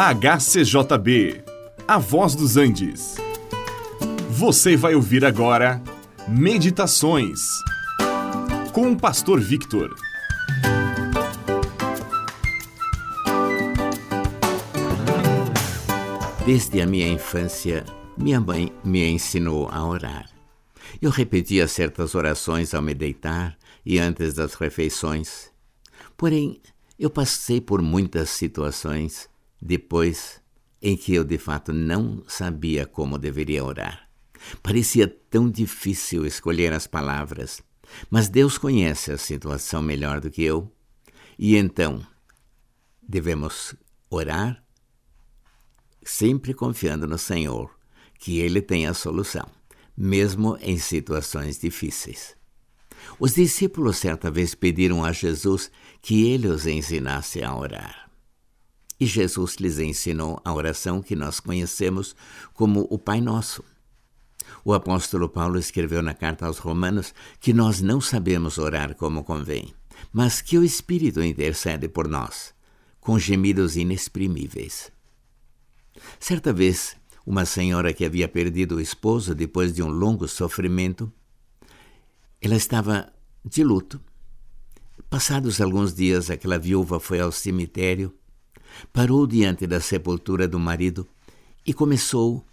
HCJB, A Voz dos Andes. Você vai ouvir agora Meditações com o Pastor Victor. Desde a minha infância, minha mãe me ensinou a orar. Eu repetia certas orações ao me deitar e antes das refeições. Porém, eu passei por muitas situações depois em que eu de fato não sabia como deveria orar. Parecia tão difícil escolher as palavras, mas Deus conhece a situação melhor do que eu, e então devemos orar sempre confiando no Senhor, que Ele tem a solução, mesmo em situações difíceis. Os discípulos certa vez pediram a Jesus que ele os ensinasse a orar. E Jesus lhes ensinou a oração que nós conhecemos como o Pai Nosso. O apóstolo Paulo escreveu na carta aos Romanos que nós não sabemos orar como convém, mas que o Espírito intercede por nós, com gemidos inexprimíveis. Certa vez, uma senhora que havia perdido o esposo depois de um longo sofrimento, ela estava de luto. Passados alguns dias, aquela viúva foi ao cemitério parou diante da sepultura do marido e começou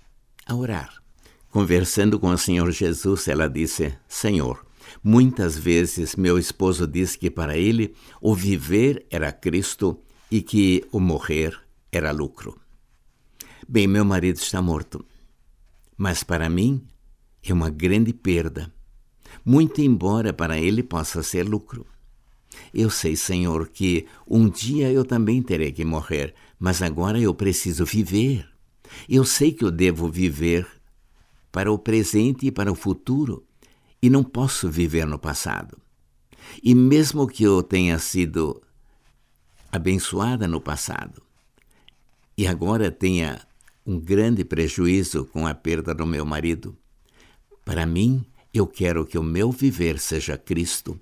a orar. Conversando com o Senhor Jesus, ela disse: Senhor, muitas vezes meu esposo diz que para ele o viver era Cristo e que o morrer era lucro. Bem, meu marido está morto, mas para mim é uma grande perda, muito embora para ele possa ser lucro. Eu sei, Senhor, que um dia eu também terei que morrer, mas agora eu preciso viver. Eu sei que eu devo viver para o presente e para o futuro, e não posso viver no passado. E mesmo que eu tenha sido abençoada no passado, e agora tenha um grande prejuízo com a perda do meu marido, para mim, eu quero que o meu viver seja Cristo,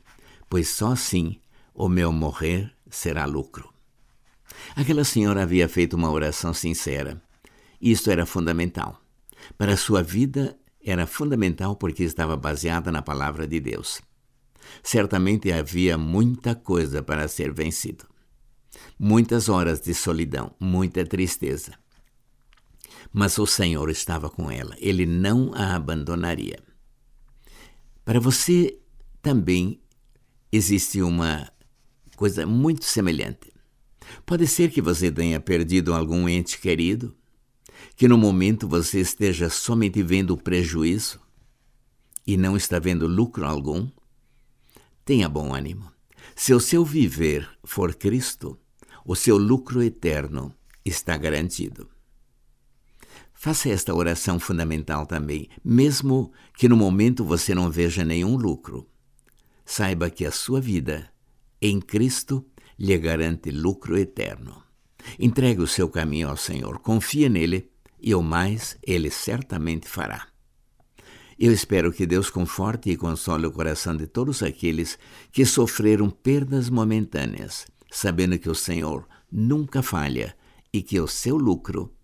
pois só assim o meu morrer será lucro. Aquela senhora havia feito uma oração sincera. Isto era fundamental. Para sua vida, era fundamental porque estava baseada na palavra de Deus. Certamente havia muita coisa para ser vencido. Muitas horas de solidão, muita tristeza. Mas o Senhor estava com ela, ele não a abandonaria. Para você também existe uma coisa muito semelhante. Pode ser que você tenha perdido algum ente querido, que no momento você esteja somente vendo prejuízo e não está vendo lucro algum. Tenha bom ânimo. Se o seu viver for Cristo, o seu lucro eterno está garantido. Faça esta oração fundamental também, mesmo que no momento você não veja nenhum lucro. Saiba que a sua vida em Cristo lhe garante lucro eterno. Entregue o seu caminho ao Senhor, confie nele e o mais ele certamente fará. Eu espero que Deus conforte e console o coração de todos aqueles que sofreram perdas momentâneas, sabendo que o Senhor nunca falha e que o seu lucro